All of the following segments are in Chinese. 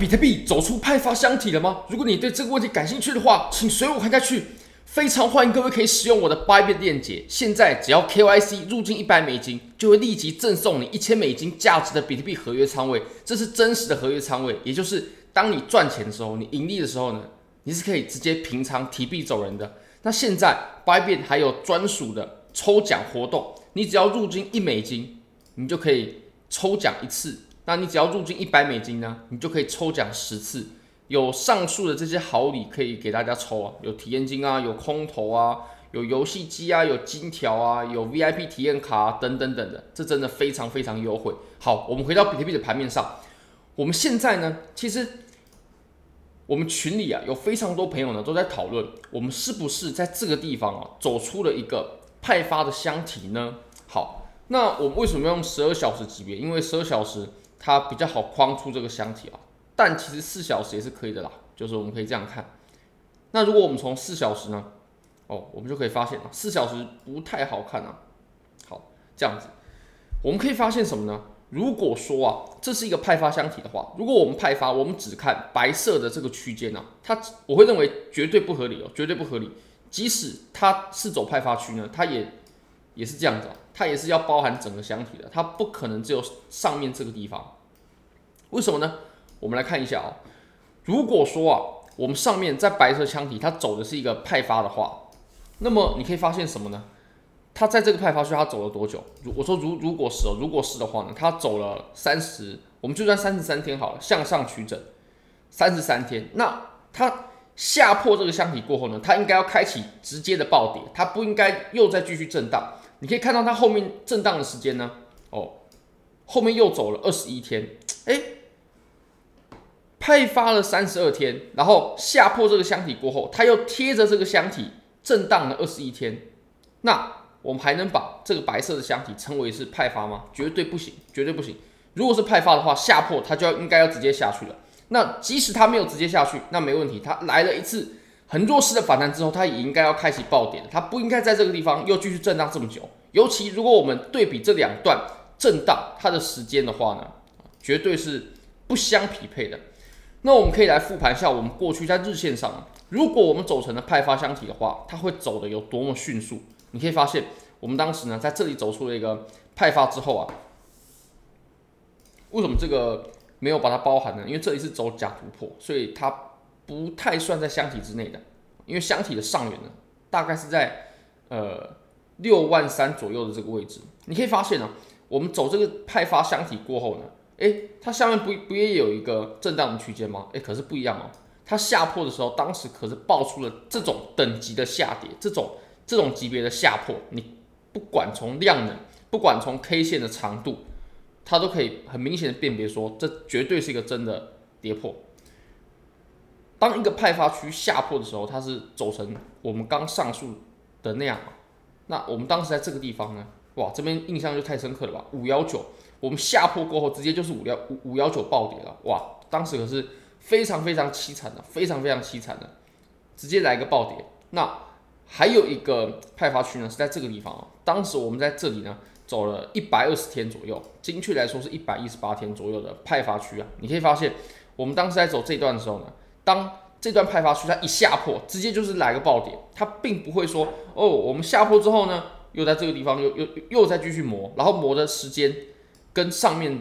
比特币走出派发箱体了吗？如果你对这个问题感兴趣的话，请随我看下去。非常欢迎各位可以使用我的 Bybit 链接，现在只要 KYC 入金一百美金，就会立即赠送你一千美金价值的比特币合约仓位。这是真实的合约仓位，也就是当你赚钱的时候，你盈利的时候呢，你是可以直接平仓提币走人的。那现在 Bybit 还有专属的抽奖活动，你只要入金一美金，你就可以抽奖一次。那你只要入金一百美金呢，你就可以抽奖十次，有上述的这些好礼可以给大家抽啊，有体验金啊，有空投啊，有游戏机啊，有金条啊，有 VIP 体验卡啊，等等等的，这真的非常非常优惠。好，我们回到比特币的盘面上，我们现在呢，其实我们群里啊有非常多朋友呢都在讨论，我们是不是在这个地方啊走出了一个派发的箱体呢？好，那我们为什么要用十二小时级别？因为十二小时。它比较好框出这个箱体啊，但其实四小时也是可以的啦，就是我们可以这样看。那如果我们从四小时呢，哦，我们就可以发现啊，四小时不太好看啊。好，这样子，我们可以发现什么呢？如果说啊，这是一个派发箱体的话，如果我们派发，我们只看白色的这个区间呢，它我会认为绝对不合理哦，绝对不合理。即使它是走派发区呢，它也也是这样子。它也是要包含整个箱体的，它不可能只有上面这个地方。为什么呢？我们来看一下啊。如果说啊，我们上面在白色箱体它走的是一个派发的话，那么你可以发现什么呢？它在这个派发区它走了多久？如我说如如果是哦，如果是的话呢，它走了三十，我们就算三十三天好了，向上取整三十三天。那它下破这个箱体过后呢，它应该要开启直接的暴跌，它不应该又再继续震荡。你可以看到它后面震荡的时间呢，哦，后面又走了二十一天，哎，派发了三十二天，然后下破这个箱体过后，它又贴着这个箱体震荡了二十一天，那我们还能把这个白色的箱体称为是派发吗？绝对不行，绝对不行。如果是派发的话，下破它就要应该要直接下去了。那即使它没有直接下去，那没问题，它来了一次。很弱势的反弹之后，它也应该要开启爆点，它不应该在这个地方又继续震荡这么久。尤其如果我们对比这两段震荡它的时间的话呢，绝对是不相匹配的。那我们可以来复盘一下我们过去在日线上，如果我们走成了派发箱体的话，它会走的有多么迅速？你可以发现，我们当时呢在这里走出了一个派发之后啊，为什么这个没有把它包含呢？因为这里是走假突破，所以它。不太算在箱体之内的，因为箱体的上缘呢，大概是在呃六万三左右的这个位置。你可以发现呢、我们走这个派发箱体过后呢，诶，它下面不不也有一个震荡的区间吗？诶，可是不一样哦，它下破的时候，当时可是爆出了这种等级的下跌，这种这种级别的下破，你不管从量能，不管从 K 线的长度，它都可以很明显的辨别说，这绝对是一个真的跌破。当一个派发区下破的时候，它是走成我们刚上述的那样。那我们当时在这个地方呢，哇，这边印象就太深刻了吧？五幺九，我们下破过后直接就是五幺五五幺九暴跌了，哇，当时可是非常非常凄惨的，非常非常凄惨的，直接来个暴跌。那还有一个派发区呢，是在这个地方啊。当时我们在这里呢走了一百二十天左右，精确来说是一百一十八天左右的派发区啊。你可以发现，我们当时在走这段的时候呢。当这段派发区它一下破，直接就是来个爆点，它并不会说哦，我们下破之后呢，又在这个地方又又又再继续磨，然后磨的时间跟上面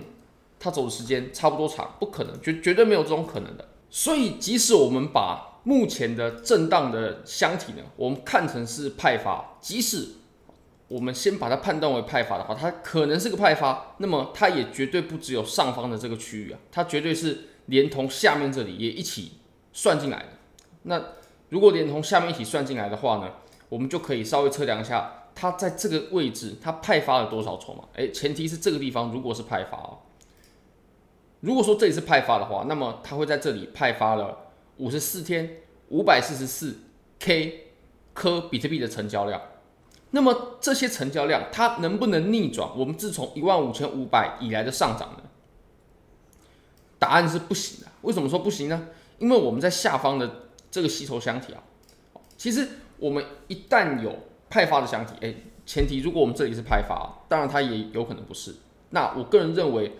它走的时间差不多长，不可能，绝绝对没有这种可能的。所以，即使我们把目前的震荡的箱体呢，我们看成是派发，即使我们先把它判断为派发的话，它可能是个派发，那么它也绝对不只有上方的这个区域啊，它绝对是连同下面这里也一起。算进来的，那如果连同下面一起算进来的话呢，我们就可以稍微测量一下，它在这个位置它派发了多少筹码？诶，前提是这个地方如果是派发哦，如果说这里是派发的话，那么它会在这里派发了五十四天五百四十四 K 颗比特币的成交量，那么这些成交量它能不能逆转我们自从一万五千五百以来的上涨呢？答案是不行的。为什么说不行呢？因为我们在下方的这个吸筹箱体啊，其实我们一旦有派发的箱体，哎，前提如果我们这里是派发，当然它也有可能不是。那我个人认为，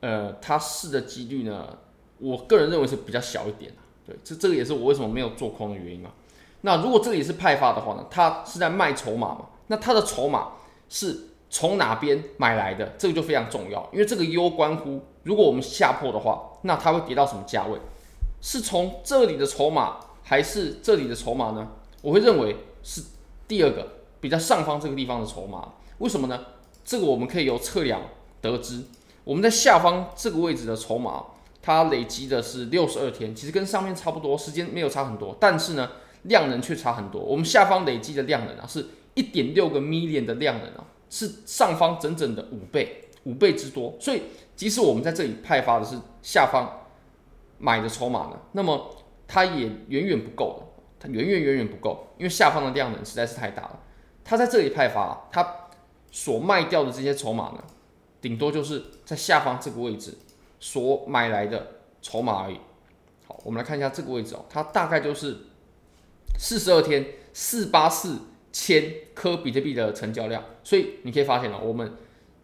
呃，它是的几率呢，我个人认为是比较小一点的。对，这这个也是我为什么没有做空的原因啊。那如果这里是派发的话呢，它是在卖筹码嘛？那它的筹码是从哪边买来的？这个就非常重要，因为这个攸关乎，如果我们下破的话，那它会跌到什么价位？是从这里的筹码，还是这里的筹码呢？我会认为是第二个，比较上方这个地方的筹码。为什么呢？这个我们可以由测量得知，我们在下方这个位置的筹码，它累积的是六十二天，其实跟上面差不多，时间没有差很多，但是呢，量能却差很多。我们下方累积的量能啊，是一点六个 million 的量能啊，是上方整整的五倍，五倍之多。所以，即使我们在这里派发的是下方买的筹码呢，那么它也远远不够的，它远远远远不够，因为下方的量能实在是太大了。它在这里派发，它所卖掉的这些筹码呢，顶多就是在下方这个位置所买来的筹码而已。好，我们来看一下这个位置哦，它大概就是四十二天四八四千颗比特币的成交量。所以你可以发现了，我们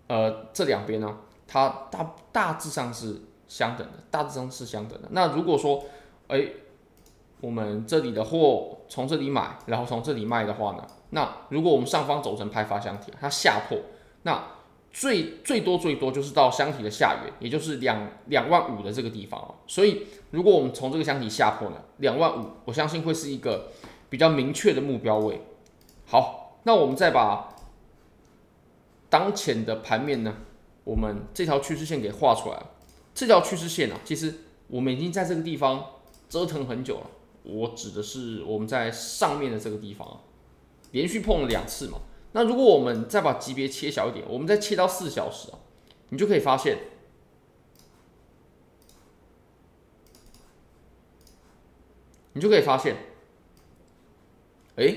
呃这两边呢，它大大致上是相等的，大致上是相等的。那如果说哎，我们这里的货从这里买，然后从这里卖的话呢，那如果我们上方走成派发箱体，它下破，那最最多最多就是到箱体的下缘，也就是两两万五的这个地方啊。所以如果我们从这个箱体下破呢，两万五，我相信会是一个比较明确的目标位。好，那我们再把当前的盘面呢，我们这条趋势线给画出来。这条趋势线啊，其实我们已经在这个地方折腾很久了。我指的是我们在上面的这个地方啊。连续碰了两次嘛，那如果我们再把级别切小一点，我们再切到四小时啊，你就可以发现，你就可以发现，哎，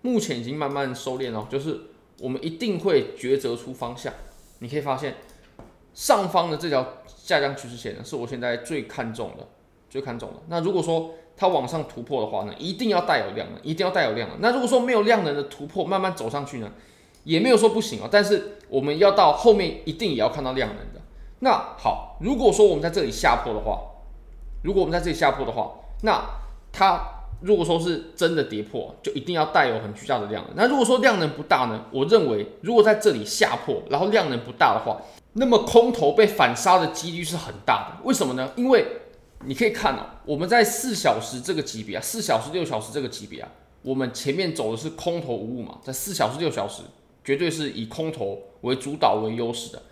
目前已经慢慢收敛了，就是我们一定会抉择出方向。你可以发现，上方的这条下降趋势线呢，是我现在最看重的，最看重的。那如果说，它往上突破的话呢，一定要带有量能，一定要带有量能。那如果说没有量能的突破，慢慢走上去呢，也没有说不行哦。但是我们要到后面一定也要看到量能的。那好，如果说我们在这里下破的话，如果我们在这里下破的话，那它如果说是真的跌破，就一定要带有很巨大的量能。那如果说量能不大呢，我认为如果在这里下破，然后量能不大的话，那么空头被反杀的几率是很大的。为什么呢？因为你可以看哦，我们在四小时这个级别啊，四小时、六小时这个级别啊，我们前面走的是空头无误嘛，在四小时、六小时，绝对是以空头为主导为优势的，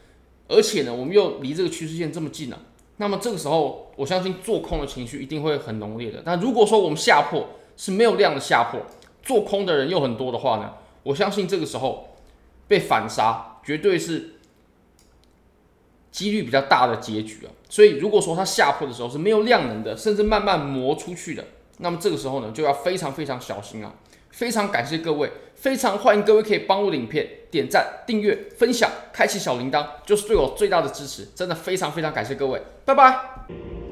而且呢，我们又离这个趋势线这么近了，那么这个时候，我相信做空的情绪一定会很浓烈的。那如果说我们下破是没有量的下破，做空的人又很多的话呢，我相信这个时候被反杀绝对是。几率比较大的结局啊，所以如果说它下破的时候是没有量能的，甚至慢慢磨出去的，那么这个时候呢，就要非常非常小心啊！非常感谢各位，非常欢迎各位可以帮我的影片点赞、订阅、分享、开启小铃铛，就是对我最大的支持，真的非常非常感谢各位，拜拜。